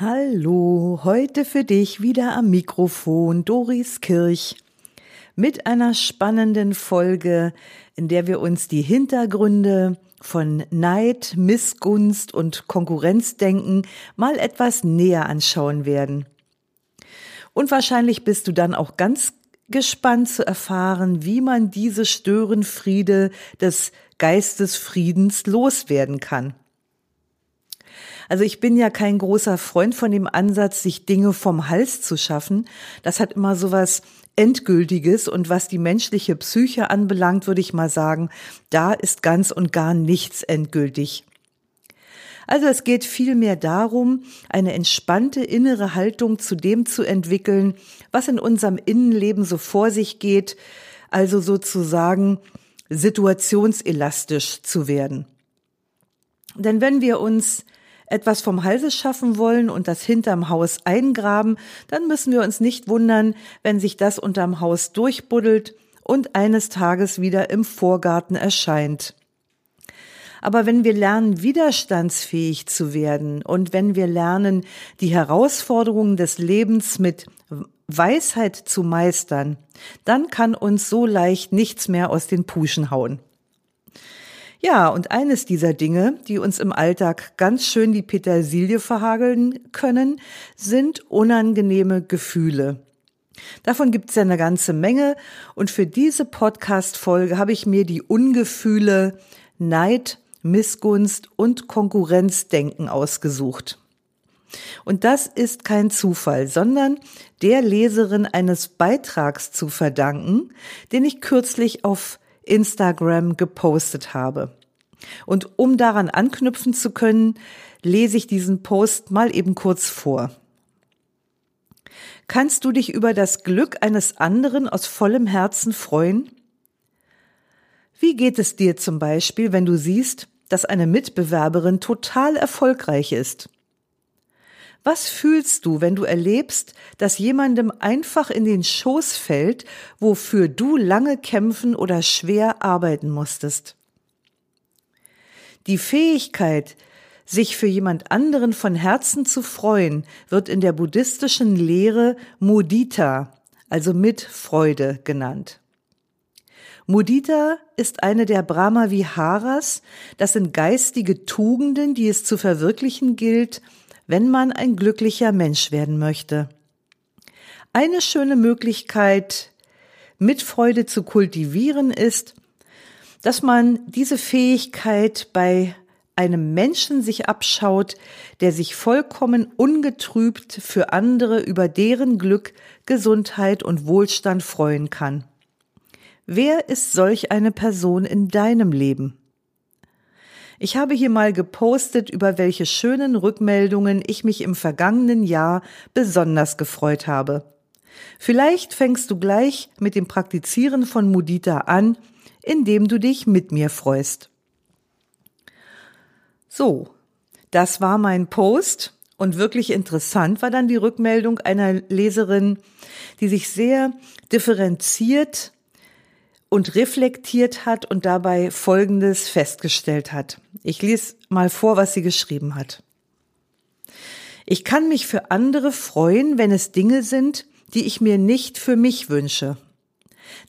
Hallo, heute für dich wieder am Mikrofon Doris Kirch mit einer spannenden Folge, in der wir uns die Hintergründe von Neid, Missgunst und Konkurrenzdenken mal etwas näher anschauen werden. Und wahrscheinlich bist du dann auch ganz gespannt zu erfahren, wie man diese Störenfriede des Geistesfriedens loswerden kann. Also ich bin ja kein großer Freund von dem Ansatz, sich Dinge vom Hals zu schaffen. Das hat immer so was Endgültiges und was die menschliche Psyche anbelangt, würde ich mal sagen, da ist ganz und gar nichts endgültig. Also es geht vielmehr darum, eine entspannte innere Haltung zu dem zu entwickeln, was in unserem Innenleben so vor sich geht, also sozusagen situationselastisch zu werden. Denn wenn wir uns etwas vom Halse schaffen wollen und das hinterm Haus eingraben, dann müssen wir uns nicht wundern, wenn sich das unterm Haus durchbuddelt und eines Tages wieder im Vorgarten erscheint. Aber wenn wir lernen, widerstandsfähig zu werden und wenn wir lernen, die Herausforderungen des Lebens mit Weisheit zu meistern, dann kann uns so leicht nichts mehr aus den Puschen hauen. Ja, und eines dieser Dinge, die uns im Alltag ganz schön die Petersilie verhageln können, sind unangenehme Gefühle. Davon gibt's ja eine ganze Menge und für diese Podcast-Folge habe ich mir die Ungefühle Neid, Missgunst und Konkurrenzdenken ausgesucht. Und das ist kein Zufall, sondern der Leserin eines Beitrags zu verdanken, den ich kürzlich auf Instagram gepostet habe. Und um daran anknüpfen zu können, lese ich diesen Post mal eben kurz vor. Kannst du dich über das Glück eines anderen aus vollem Herzen freuen? Wie geht es dir zum Beispiel, wenn du siehst, dass eine Mitbewerberin total erfolgreich ist? Was fühlst du, wenn du erlebst, dass jemandem einfach in den Schoß fällt, wofür du lange kämpfen oder schwer arbeiten musstest? Die Fähigkeit, sich für jemand anderen von Herzen zu freuen, wird in der buddhistischen Lehre Mudita, also mit Freude genannt. Mudita ist eine der Brahma Viharas, das sind geistige Tugenden, die es zu verwirklichen gilt, wenn man ein glücklicher Mensch werden möchte. Eine schöne Möglichkeit, Mitfreude zu kultivieren ist, dass man diese Fähigkeit bei einem Menschen sich abschaut, der sich vollkommen ungetrübt für andere über deren Glück, Gesundheit und Wohlstand freuen kann. Wer ist solch eine Person in deinem Leben? Ich habe hier mal gepostet, über welche schönen Rückmeldungen ich mich im vergangenen Jahr besonders gefreut habe. Vielleicht fängst du gleich mit dem Praktizieren von Mudita an, indem du dich mit mir freust. So, das war mein Post und wirklich interessant war dann die Rückmeldung einer Leserin, die sich sehr differenziert und reflektiert hat und dabei Folgendes festgestellt hat. Ich lese mal vor, was sie geschrieben hat. Ich kann mich für andere freuen, wenn es Dinge sind, die ich mir nicht für mich wünsche.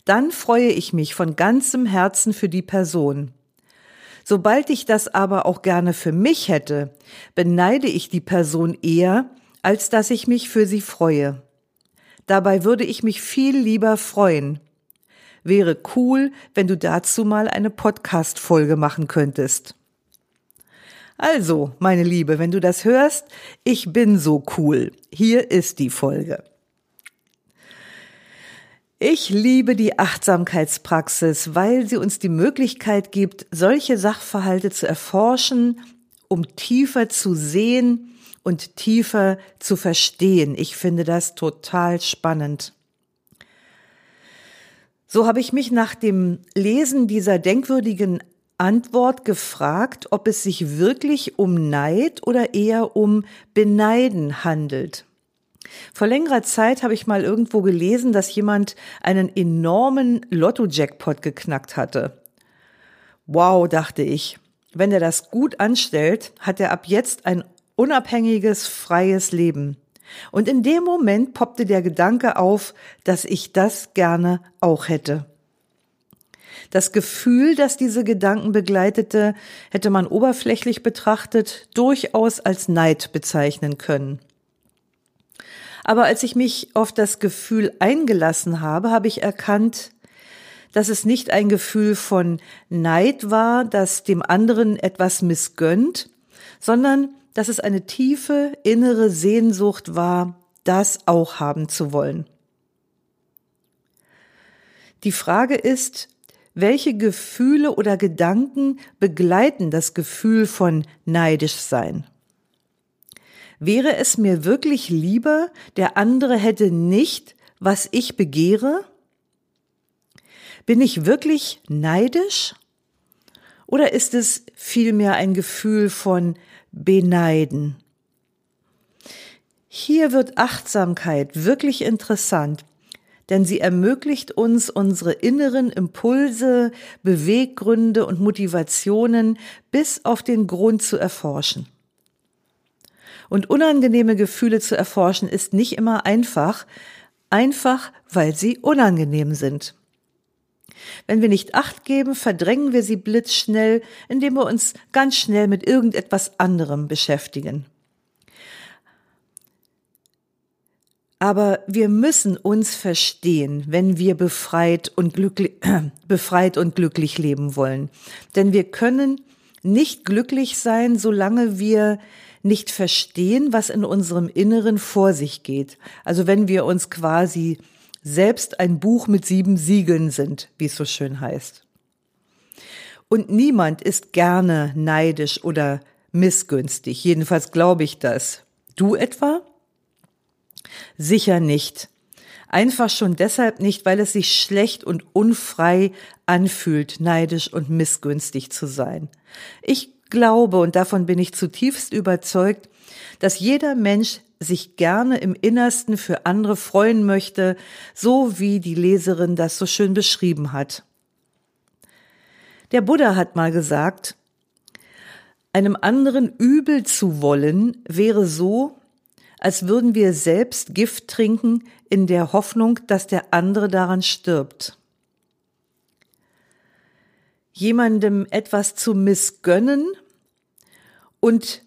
Dann freue ich mich von ganzem Herzen für die Person. Sobald ich das aber auch gerne für mich hätte, beneide ich die Person eher, als dass ich mich für sie freue. Dabei würde ich mich viel lieber freuen, Wäre cool, wenn du dazu mal eine Podcast-Folge machen könntest. Also, meine Liebe, wenn du das hörst, ich bin so cool. Hier ist die Folge. Ich liebe die Achtsamkeitspraxis, weil sie uns die Möglichkeit gibt, solche Sachverhalte zu erforschen, um tiefer zu sehen und tiefer zu verstehen. Ich finde das total spannend. So habe ich mich nach dem Lesen dieser denkwürdigen Antwort gefragt, ob es sich wirklich um Neid oder eher um Beneiden handelt. Vor längerer Zeit habe ich mal irgendwo gelesen, dass jemand einen enormen Lotto-Jackpot geknackt hatte. Wow, dachte ich. Wenn er das gut anstellt, hat er ab jetzt ein unabhängiges, freies Leben. Und in dem Moment poppte der Gedanke auf, dass ich das gerne auch hätte. Das Gefühl, das diese Gedanken begleitete, hätte man oberflächlich betrachtet durchaus als Neid bezeichnen können. Aber als ich mich auf das Gefühl eingelassen habe, habe ich erkannt, dass es nicht ein Gefühl von Neid war, das dem anderen etwas missgönnt, sondern dass es eine tiefe innere Sehnsucht war, das auch haben zu wollen. Die Frage ist, welche Gefühle oder Gedanken begleiten das Gefühl von neidisch sein? Wäre es mir wirklich lieber, der andere hätte nicht, was ich begehre? Bin ich wirklich neidisch? Oder ist es vielmehr ein Gefühl von beneiden? Hier wird Achtsamkeit wirklich interessant, denn sie ermöglicht uns, unsere inneren Impulse, Beweggründe und Motivationen bis auf den Grund zu erforschen. Und unangenehme Gefühle zu erforschen ist nicht immer einfach, einfach weil sie unangenehm sind. Wenn wir nicht acht geben, verdrängen wir sie blitzschnell, indem wir uns ganz schnell mit irgendetwas anderem beschäftigen. Aber wir müssen uns verstehen, wenn wir befreit und glücklich, befreit und glücklich leben wollen. Denn wir können nicht glücklich sein, solange wir nicht verstehen, was in unserem Inneren vor sich geht. Also wenn wir uns quasi selbst ein Buch mit sieben Siegeln sind, wie es so schön heißt. Und niemand ist gerne neidisch oder missgünstig. Jedenfalls glaube ich das. Du etwa? Sicher nicht. Einfach schon deshalb nicht, weil es sich schlecht und unfrei anfühlt, neidisch und missgünstig zu sein. Ich glaube, und davon bin ich zutiefst überzeugt, dass jeder Mensch sich gerne im Innersten für andere freuen möchte, so wie die Leserin das so schön beschrieben hat. Der Buddha hat mal gesagt, einem anderen übel zu wollen wäre so, als würden wir selbst Gift trinken in der Hoffnung, dass der andere daran stirbt. Jemandem etwas zu missgönnen und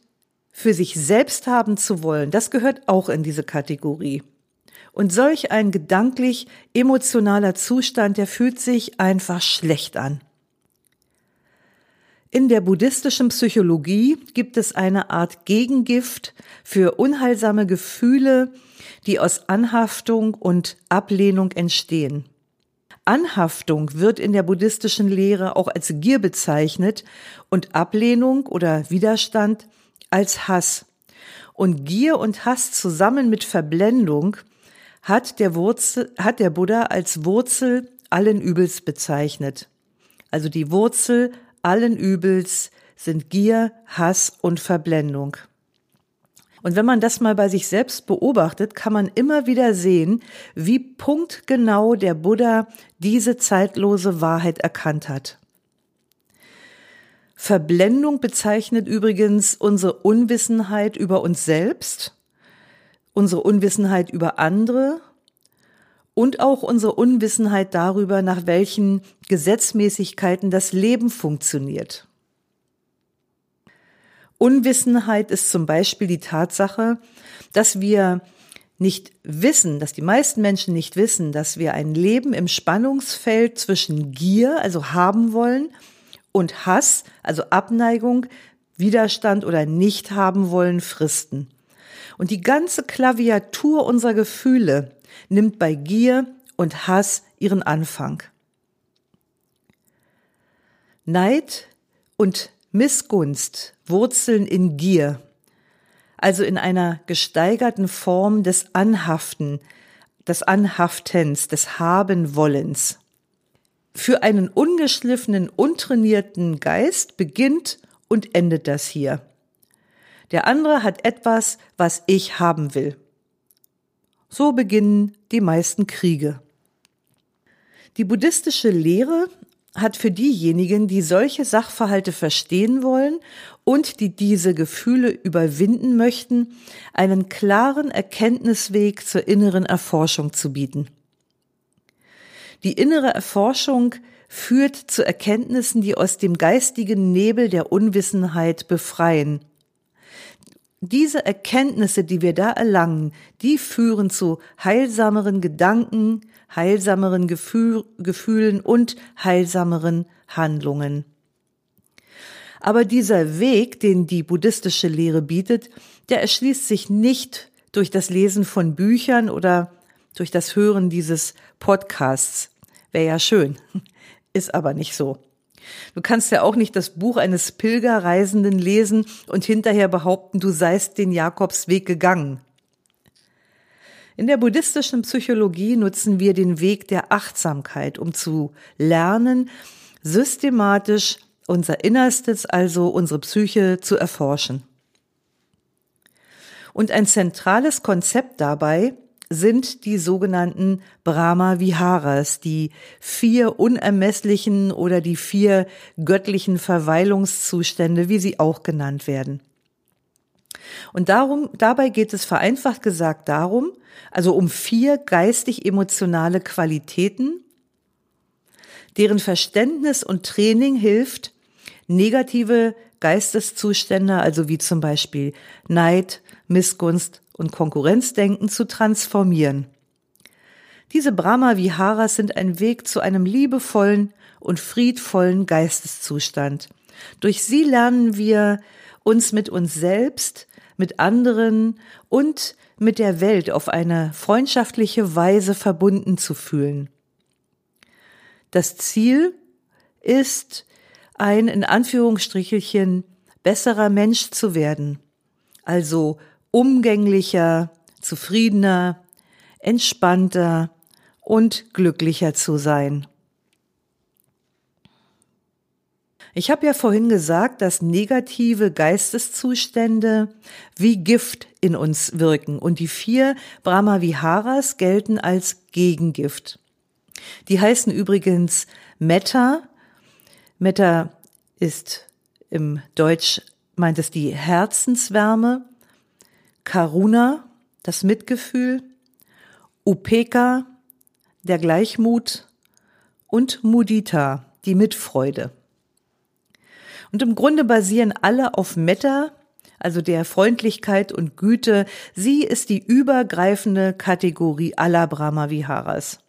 für sich selbst haben zu wollen, das gehört auch in diese Kategorie. Und solch ein gedanklich emotionaler Zustand, der fühlt sich einfach schlecht an. In der buddhistischen Psychologie gibt es eine Art Gegengift für unheilsame Gefühle, die aus Anhaftung und Ablehnung entstehen. Anhaftung wird in der buddhistischen Lehre auch als Gier bezeichnet und Ablehnung oder Widerstand als Hass. Und Gier und Hass zusammen mit Verblendung hat der, Wurzel, hat der Buddha als Wurzel allen Übels bezeichnet. Also die Wurzel allen Übels sind Gier, Hass und Verblendung. Und wenn man das mal bei sich selbst beobachtet, kann man immer wieder sehen, wie punktgenau der Buddha diese zeitlose Wahrheit erkannt hat. Verblendung bezeichnet übrigens unsere Unwissenheit über uns selbst, unsere Unwissenheit über andere und auch unsere Unwissenheit darüber, nach welchen Gesetzmäßigkeiten das Leben funktioniert. Unwissenheit ist zum Beispiel die Tatsache, dass wir nicht wissen, dass die meisten Menschen nicht wissen, dass wir ein Leben im Spannungsfeld zwischen Gier, also haben wollen, und Hass, also Abneigung, Widerstand oder nicht haben wollen, fristen. Und die ganze Klaviatur unserer Gefühle nimmt bei Gier und Hass ihren Anfang. Neid und Missgunst wurzeln in Gier. also in einer gesteigerten Form des Anhaften, des Anhaftens, des Habenwollens. Für einen ungeschliffenen, untrainierten Geist beginnt und endet das hier. Der andere hat etwas, was ich haben will. So beginnen die meisten Kriege. Die buddhistische Lehre hat für diejenigen, die solche Sachverhalte verstehen wollen und die diese Gefühle überwinden möchten, einen klaren Erkenntnisweg zur inneren Erforschung zu bieten. Die innere Erforschung führt zu Erkenntnissen, die aus dem geistigen Nebel der Unwissenheit befreien diese Erkenntnisse, die wir da erlangen, die führen zu heilsameren Gedanken, heilsameren Gefühl, Gefühlen und heilsameren Handlungen. Aber dieser Weg, den die buddhistische Lehre bietet, der erschließt sich nicht durch das Lesen von Büchern oder durch das Hören dieses Podcasts. Wäre ja schön, ist aber nicht so. Du kannst ja auch nicht das Buch eines Pilgerreisenden lesen und hinterher behaupten, du seist den Jakobsweg gegangen. In der buddhistischen Psychologie nutzen wir den Weg der Achtsamkeit, um zu lernen, systematisch unser Innerstes, also unsere Psyche, zu erforschen. Und ein zentrales Konzept dabei sind die sogenannten Brahma Viharas, die vier unermesslichen oder die vier göttlichen Verweilungszustände, wie sie auch genannt werden. Und darum, dabei geht es vereinfacht gesagt darum, also um vier geistig-emotionale Qualitäten, deren Verständnis und Training hilft, negative Geisteszustände, also wie zum Beispiel Neid, Missgunst, und Konkurrenzdenken zu transformieren. Diese Brahma Viharas sind ein Weg zu einem liebevollen und friedvollen Geisteszustand. Durch sie lernen wir uns mit uns selbst, mit anderen und mit der Welt auf eine freundschaftliche Weise verbunden zu fühlen. Das Ziel ist, ein in Anführungsstrichelchen besserer Mensch zu werden, also umgänglicher, zufriedener, entspannter und glücklicher zu sein. Ich habe ja vorhin gesagt, dass negative Geisteszustände wie Gift in uns wirken und die vier Brahmaviharas gelten als Gegengift. Die heißen übrigens Metta. Metta ist im Deutsch meint es die Herzenswärme. Karuna, das Mitgefühl, Upeka, der Gleichmut und Mudita, die Mitfreude. Und im Grunde basieren alle auf Metta, also der Freundlichkeit und Güte. Sie ist die übergreifende Kategorie aller Brahma-Viharas.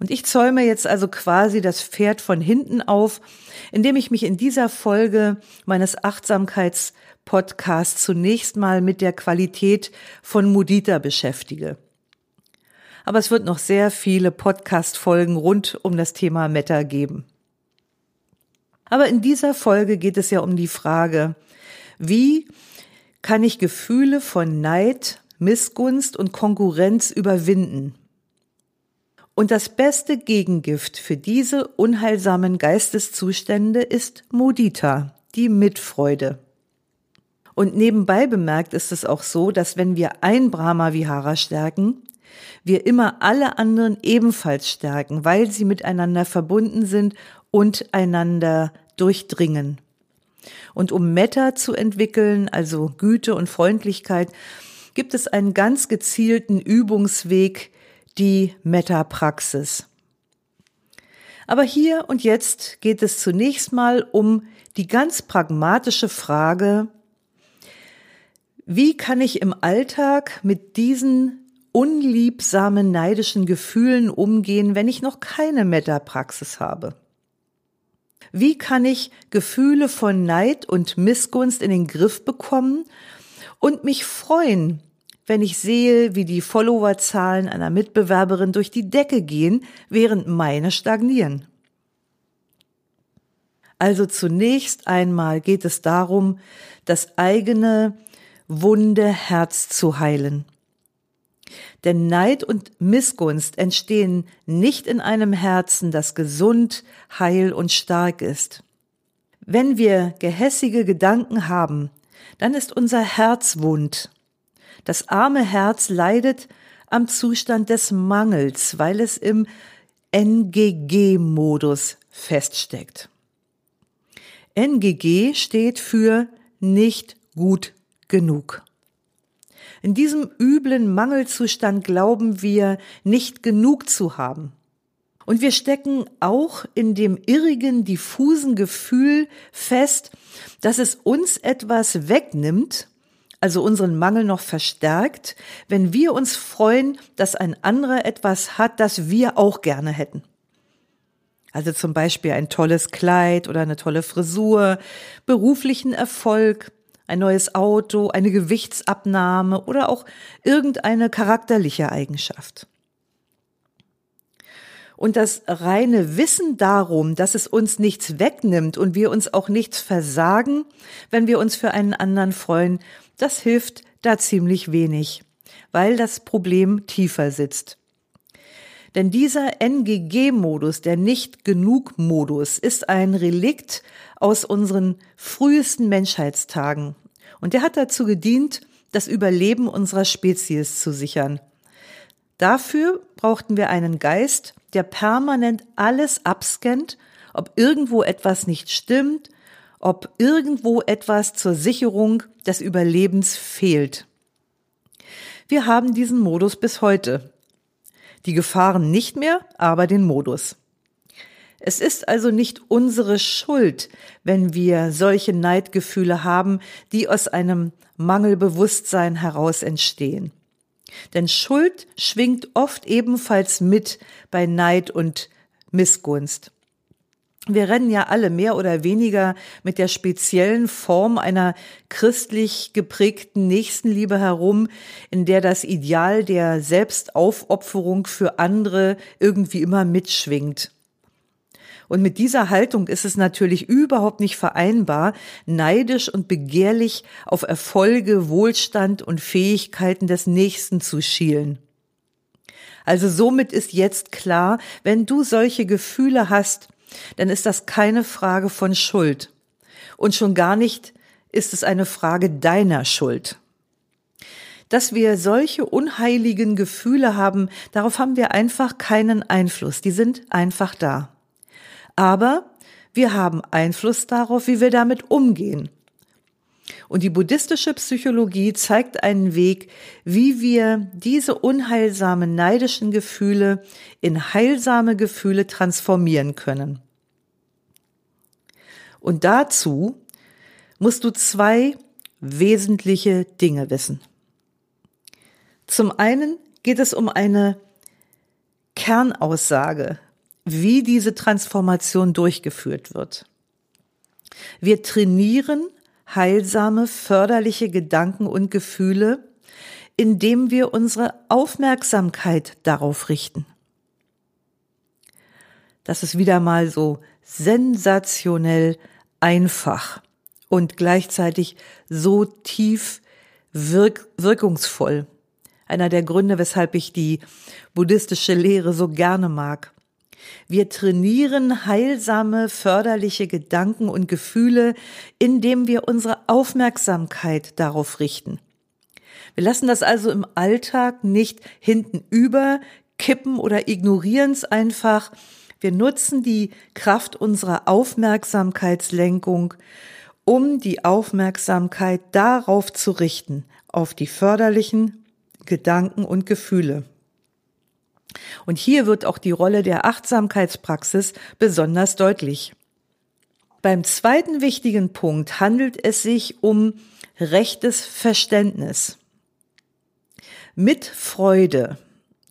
Und ich zäume jetzt also quasi das Pferd von hinten auf, indem ich mich in dieser Folge meines Achtsamkeits Podcast zunächst mal mit der Qualität von Mudita beschäftige. Aber es wird noch sehr viele Podcast-Folgen rund um das Thema Meta geben. Aber in dieser Folge geht es ja um die Frage, wie kann ich Gefühle von Neid, Missgunst und Konkurrenz überwinden? Und das beste Gegengift für diese unheilsamen Geisteszustände ist Mudita, die Mitfreude. Und nebenbei bemerkt ist es auch so, dass wenn wir ein Brahma Vihara stärken, wir immer alle anderen ebenfalls stärken, weil sie miteinander verbunden sind und einander durchdringen. Und um Metta zu entwickeln, also Güte und Freundlichkeit, gibt es einen ganz gezielten Übungsweg, die Metta-Praxis. Aber hier und jetzt geht es zunächst mal um die ganz pragmatische Frage, wie kann ich im Alltag mit diesen unliebsamen, neidischen Gefühlen umgehen, wenn ich noch keine Meta-Praxis habe? Wie kann ich Gefühle von Neid und Missgunst in den Griff bekommen und mich freuen, wenn ich sehe, wie die Followerzahlen einer Mitbewerberin durch die Decke gehen, während meine stagnieren? Also zunächst einmal geht es darum, das eigene wunde Herz zu heilen. Denn Neid und Missgunst entstehen nicht in einem Herzen, das gesund, heil und stark ist. Wenn wir gehässige Gedanken haben, dann ist unser Herz wund. Das arme Herz leidet am Zustand des Mangels, weil es im NGG-Modus feststeckt. NGG steht für nicht gut genug. In diesem üblen Mangelzustand glauben wir, nicht genug zu haben. Und wir stecken auch in dem irrigen, diffusen Gefühl fest, dass es uns etwas wegnimmt, also unseren Mangel noch verstärkt, wenn wir uns freuen, dass ein anderer etwas hat, das wir auch gerne hätten. Also zum Beispiel ein tolles Kleid oder eine tolle Frisur, beruflichen Erfolg, ein neues Auto, eine Gewichtsabnahme oder auch irgendeine charakterliche Eigenschaft. Und das reine Wissen darum, dass es uns nichts wegnimmt und wir uns auch nichts versagen, wenn wir uns für einen anderen freuen, das hilft da ziemlich wenig, weil das Problem tiefer sitzt. Denn dieser NGG-Modus, der Nicht-Genug-Modus, ist ein Relikt aus unseren frühesten Menschheitstagen. Und der hat dazu gedient, das Überleben unserer Spezies zu sichern. Dafür brauchten wir einen Geist, der permanent alles abscannt, ob irgendwo etwas nicht stimmt, ob irgendwo etwas zur Sicherung des Überlebens fehlt. Wir haben diesen Modus bis heute. Die Gefahren nicht mehr, aber den Modus. Es ist also nicht unsere Schuld, wenn wir solche Neidgefühle haben, die aus einem Mangelbewusstsein heraus entstehen. Denn Schuld schwingt oft ebenfalls mit bei Neid und Missgunst. Wir rennen ja alle mehr oder weniger mit der speziellen Form einer christlich geprägten Nächstenliebe herum, in der das Ideal der Selbstaufopferung für andere irgendwie immer mitschwingt. Und mit dieser Haltung ist es natürlich überhaupt nicht vereinbar, neidisch und begehrlich auf Erfolge, Wohlstand und Fähigkeiten des Nächsten zu schielen. Also somit ist jetzt klar, wenn du solche Gefühle hast, dann ist das keine Frage von Schuld. Und schon gar nicht ist es eine Frage deiner Schuld. Dass wir solche unheiligen Gefühle haben, darauf haben wir einfach keinen Einfluss. Die sind einfach da. Aber wir haben Einfluss darauf, wie wir damit umgehen. Und die buddhistische Psychologie zeigt einen Weg, wie wir diese unheilsamen, neidischen Gefühle in heilsame Gefühle transformieren können. Und dazu musst du zwei wesentliche Dinge wissen. Zum einen geht es um eine Kernaussage, wie diese Transformation durchgeführt wird. Wir trainieren heilsame, förderliche Gedanken und Gefühle, indem wir unsere Aufmerksamkeit darauf richten. Das ist wieder mal so sensationell einfach und gleichzeitig so tief wirk wirkungsvoll. Einer der Gründe, weshalb ich die buddhistische Lehre so gerne mag. Wir trainieren heilsame, förderliche Gedanken und Gefühle, indem wir unsere Aufmerksamkeit darauf richten. Wir lassen das also im Alltag nicht hinten über, kippen oder ignorieren es einfach. Wir nutzen die Kraft unserer Aufmerksamkeitslenkung, um die Aufmerksamkeit darauf zu richten, auf die förderlichen Gedanken und Gefühle. Und hier wird auch die Rolle der Achtsamkeitspraxis besonders deutlich. Beim zweiten wichtigen Punkt handelt es sich um rechtes Verständnis. Mit Freude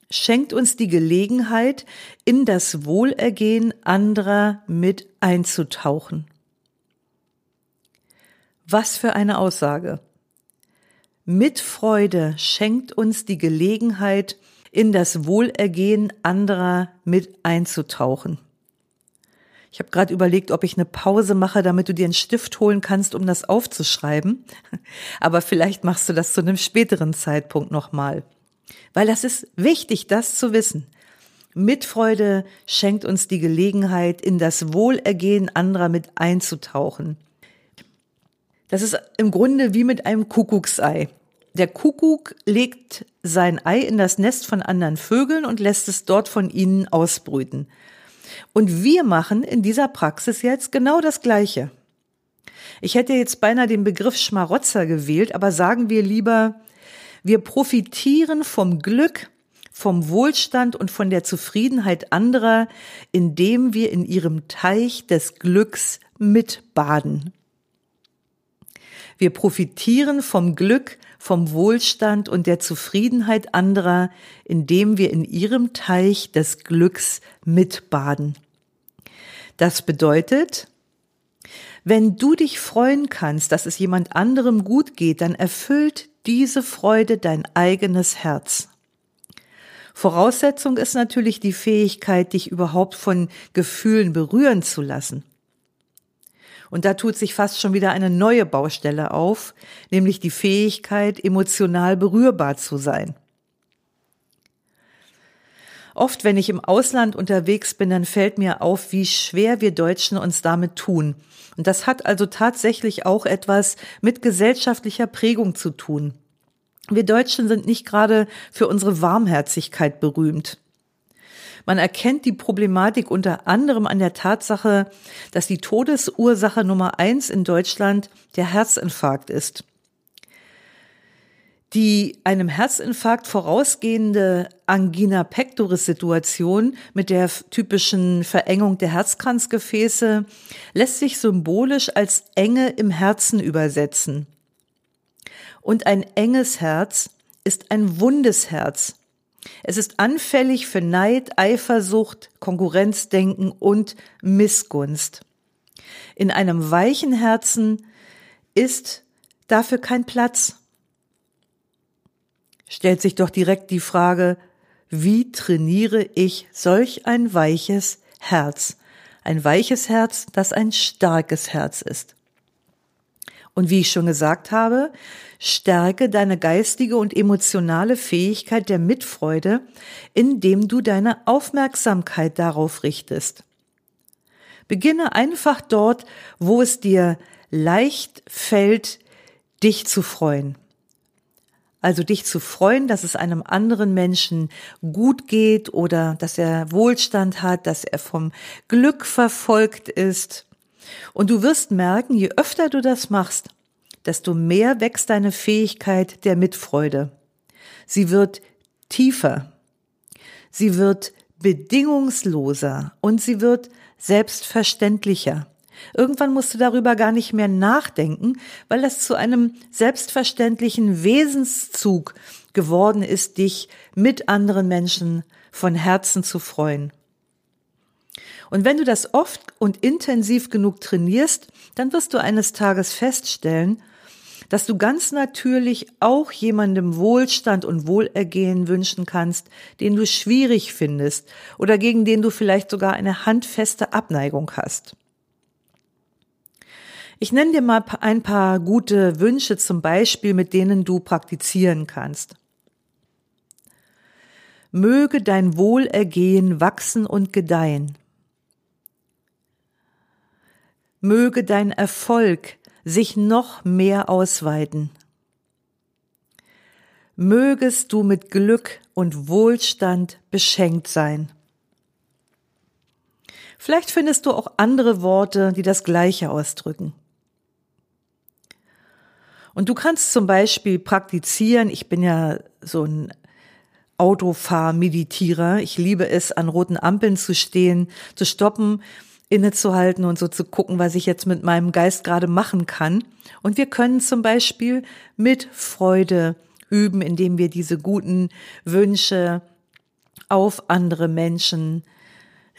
schenkt uns die Gelegenheit, in das Wohlergehen anderer mit einzutauchen. Was für eine Aussage. Mit Freude schenkt uns die Gelegenheit, in das Wohlergehen anderer mit einzutauchen. Ich habe gerade überlegt, ob ich eine Pause mache, damit du dir einen Stift holen kannst, um das aufzuschreiben. Aber vielleicht machst du das zu einem späteren Zeitpunkt nochmal. Weil das ist wichtig, das zu wissen. Mitfreude schenkt uns die Gelegenheit, in das Wohlergehen anderer mit einzutauchen. Das ist im Grunde wie mit einem Kuckucksei. Der Kuckuck legt sein Ei in das Nest von anderen Vögeln und lässt es dort von ihnen ausbrüten. Und wir machen in dieser Praxis jetzt genau das Gleiche. Ich hätte jetzt beinahe den Begriff Schmarotzer gewählt, aber sagen wir lieber, wir profitieren vom Glück, vom Wohlstand und von der Zufriedenheit anderer, indem wir in ihrem Teich des Glücks mitbaden. Wir profitieren vom Glück, vom Wohlstand und der Zufriedenheit anderer, indem wir in ihrem Teich des Glücks mitbaden. Das bedeutet, wenn du dich freuen kannst, dass es jemand anderem gut geht, dann erfüllt diese Freude dein eigenes Herz. Voraussetzung ist natürlich die Fähigkeit, dich überhaupt von Gefühlen berühren zu lassen. Und da tut sich fast schon wieder eine neue Baustelle auf, nämlich die Fähigkeit, emotional berührbar zu sein. Oft, wenn ich im Ausland unterwegs bin, dann fällt mir auf, wie schwer wir Deutschen uns damit tun. Und das hat also tatsächlich auch etwas mit gesellschaftlicher Prägung zu tun. Wir Deutschen sind nicht gerade für unsere Warmherzigkeit berühmt. Man erkennt die Problematik unter anderem an der Tatsache, dass die Todesursache Nummer eins in Deutschland der Herzinfarkt ist. Die einem Herzinfarkt vorausgehende Angina pectoris Situation mit der typischen Verengung der Herzkranzgefäße lässt sich symbolisch als Enge im Herzen übersetzen. Und ein enges Herz ist ein wundes Herz. Es ist anfällig für Neid, Eifersucht, Konkurrenzdenken und Missgunst. In einem weichen Herzen ist dafür kein Platz. Stellt sich doch direkt die Frage, wie trainiere ich solch ein weiches Herz? Ein weiches Herz, das ein starkes Herz ist. Und wie ich schon gesagt habe, stärke deine geistige und emotionale Fähigkeit der Mitfreude, indem du deine Aufmerksamkeit darauf richtest. Beginne einfach dort, wo es dir leicht fällt, dich zu freuen. Also dich zu freuen, dass es einem anderen Menschen gut geht oder dass er Wohlstand hat, dass er vom Glück verfolgt ist und du wirst merken, je öfter du das machst, desto mehr wächst deine Fähigkeit der Mitfreude. Sie wird tiefer. Sie wird bedingungsloser und sie wird selbstverständlicher. Irgendwann musst du darüber gar nicht mehr nachdenken, weil das zu einem selbstverständlichen Wesenszug geworden ist, dich mit anderen Menschen von Herzen zu freuen. Und wenn du das oft und intensiv genug trainierst, dann wirst du eines Tages feststellen, dass du ganz natürlich auch jemandem Wohlstand und Wohlergehen wünschen kannst, den du schwierig findest oder gegen den du vielleicht sogar eine handfeste Abneigung hast. Ich nenne dir mal ein paar gute Wünsche zum Beispiel, mit denen du praktizieren kannst. Möge dein Wohlergehen wachsen und gedeihen. Möge dein Erfolg sich noch mehr ausweiten. Mögest du mit Glück und Wohlstand beschenkt sein. Vielleicht findest du auch andere Worte, die das Gleiche ausdrücken. Und du kannst zum Beispiel praktizieren, ich bin ja so ein Autofahr-Meditierer, ich liebe es, an roten Ampeln zu stehen, zu stoppen innezuhalten und so zu gucken, was ich jetzt mit meinem Geist gerade machen kann. Und wir können zum Beispiel mit Freude üben, indem wir diese guten Wünsche auf andere Menschen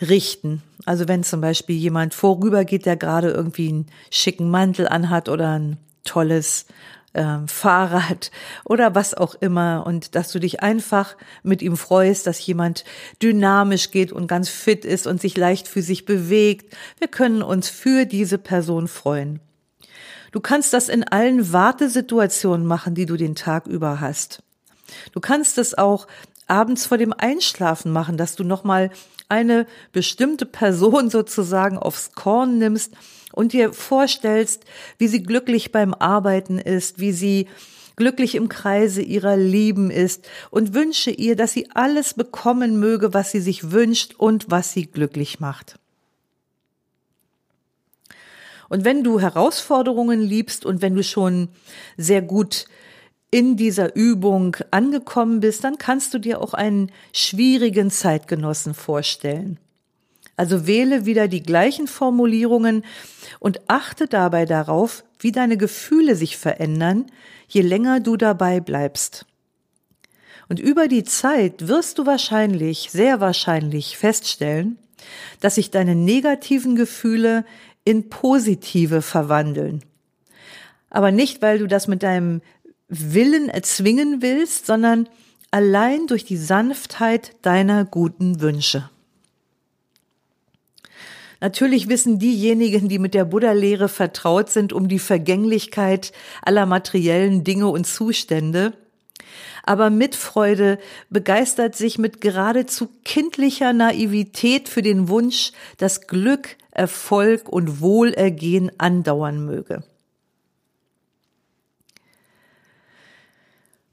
richten. Also wenn zum Beispiel jemand vorübergeht, der gerade irgendwie einen schicken Mantel anhat oder ein tolles äh, Fahrrad oder was auch immer und dass du dich einfach mit ihm freust, dass jemand dynamisch geht und ganz fit ist und sich leicht für sich bewegt. Wir können uns für diese Person freuen. Du kannst das in allen Wartesituationen machen, die du den Tag über hast. Du kannst es auch abends vor dem Einschlafen machen, dass du nochmal eine bestimmte Person sozusagen aufs Korn nimmst und dir vorstellst, wie sie glücklich beim Arbeiten ist, wie sie glücklich im Kreise ihrer Lieben ist und wünsche ihr, dass sie alles bekommen möge, was sie sich wünscht und was sie glücklich macht. Und wenn du Herausforderungen liebst und wenn du schon sehr gut in dieser Übung angekommen bist, dann kannst du dir auch einen schwierigen Zeitgenossen vorstellen. Also wähle wieder die gleichen Formulierungen und achte dabei darauf, wie deine Gefühle sich verändern, je länger du dabei bleibst. Und über die Zeit wirst du wahrscheinlich, sehr wahrscheinlich feststellen, dass sich deine negativen Gefühle in positive verwandeln. Aber nicht, weil du das mit deinem Willen erzwingen willst, sondern allein durch die Sanftheit deiner guten Wünsche. Natürlich wissen diejenigen, die mit der Buddha-Lehre vertraut sind, um die Vergänglichkeit aller materiellen Dinge und Zustände. Aber Mitfreude begeistert sich mit geradezu kindlicher Naivität für den Wunsch, dass Glück, Erfolg und Wohlergehen andauern möge.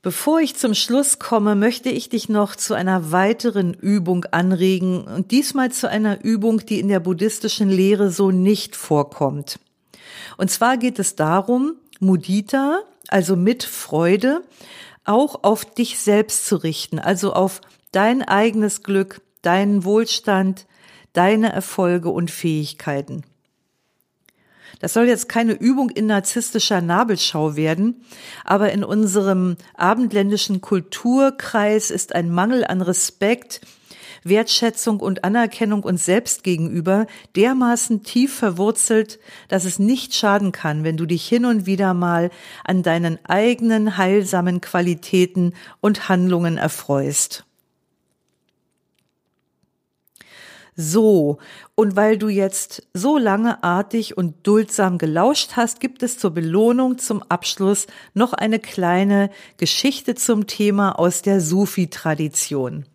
Bevor ich zum Schluss komme, möchte ich dich noch zu einer weiteren Übung anregen und diesmal zu einer Übung, die in der buddhistischen Lehre so nicht vorkommt. Und zwar geht es darum, Mudita, also mit Freude, auch auf dich selbst zu richten, also auf dein eigenes Glück, deinen Wohlstand, deine Erfolge und Fähigkeiten. Das soll jetzt keine Übung in narzisstischer Nabelschau werden, aber in unserem abendländischen Kulturkreis ist ein Mangel an Respekt, Wertschätzung und Anerkennung uns selbst gegenüber dermaßen tief verwurzelt, dass es nicht schaden kann, wenn du dich hin und wieder mal an deinen eigenen heilsamen Qualitäten und Handlungen erfreust. So, und weil du jetzt so lange artig und duldsam gelauscht hast, gibt es zur Belohnung zum Abschluss noch eine kleine Geschichte zum Thema aus der Sufi-Tradition.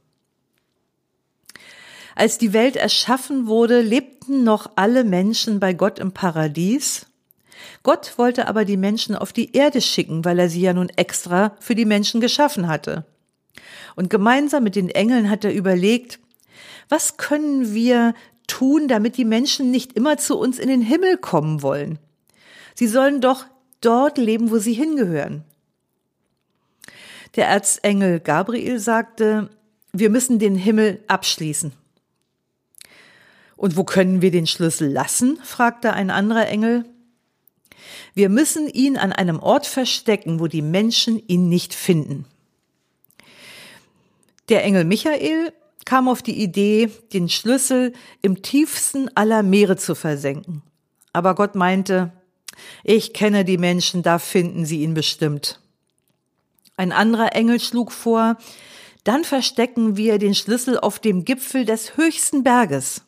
Als die Welt erschaffen wurde, lebten noch alle Menschen bei Gott im Paradies. Gott wollte aber die Menschen auf die Erde schicken, weil er sie ja nun extra für die Menschen geschaffen hatte. Und gemeinsam mit den Engeln hat er überlegt, was können wir tun, damit die Menschen nicht immer zu uns in den Himmel kommen wollen? Sie sollen doch dort leben, wo sie hingehören. Der Erzengel Gabriel sagte, wir müssen den Himmel abschließen. Und wo können wir den Schlüssel lassen? fragte ein anderer Engel. Wir müssen ihn an einem Ort verstecken, wo die Menschen ihn nicht finden. Der Engel Michael kam auf die Idee, den Schlüssel im tiefsten aller Meere zu versenken. Aber Gott meinte, ich kenne die Menschen, da finden sie ihn bestimmt. Ein anderer Engel schlug vor, dann verstecken wir den Schlüssel auf dem Gipfel des höchsten Berges.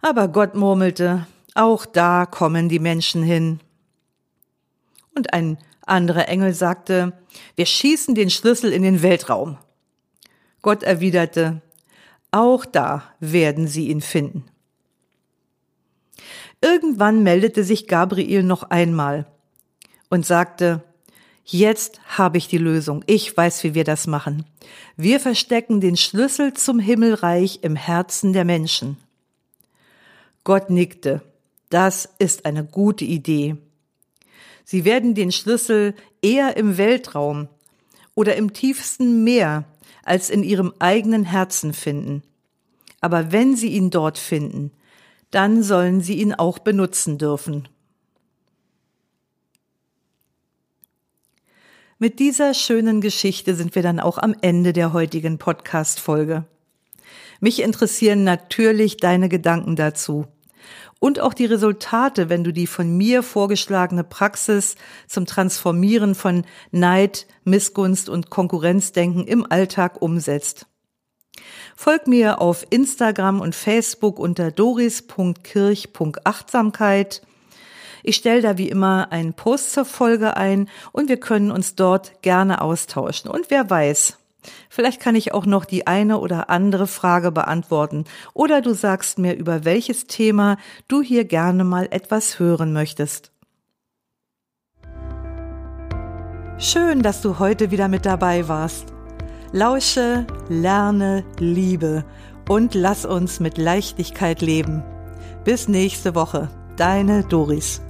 Aber Gott murmelte, auch da kommen die Menschen hin. Und ein anderer Engel sagte, wir schießen den Schlüssel in den Weltraum. Gott erwiderte, auch da werden sie ihn finden. Irgendwann meldete sich Gabriel noch einmal und sagte, Jetzt habe ich die Lösung. Ich weiß, wie wir das machen. Wir verstecken den Schlüssel zum Himmelreich im Herzen der Menschen. Gott nickte. Das ist eine gute Idee. Sie werden den Schlüssel eher im Weltraum oder im tiefsten Meer als in ihrem eigenen Herzen finden. Aber wenn sie ihn dort finden, dann sollen sie ihn auch benutzen dürfen. Mit dieser schönen Geschichte sind wir dann auch am Ende der heutigen Podcast-Folge. Mich interessieren natürlich deine Gedanken dazu. Und auch die Resultate, wenn du die von mir vorgeschlagene Praxis zum Transformieren von Neid, Missgunst und Konkurrenzdenken im Alltag umsetzt. Folg mir auf Instagram und Facebook unter doris.kirch.achtsamkeit. Ich stelle da wie immer einen Post zur Folge ein und wir können uns dort gerne austauschen. Und wer weiß, Vielleicht kann ich auch noch die eine oder andere Frage beantworten oder du sagst mir, über welches Thema du hier gerne mal etwas hören möchtest. Schön, dass du heute wieder mit dabei warst. Lausche, lerne, liebe und lass uns mit Leichtigkeit leben. Bis nächste Woche, deine Doris.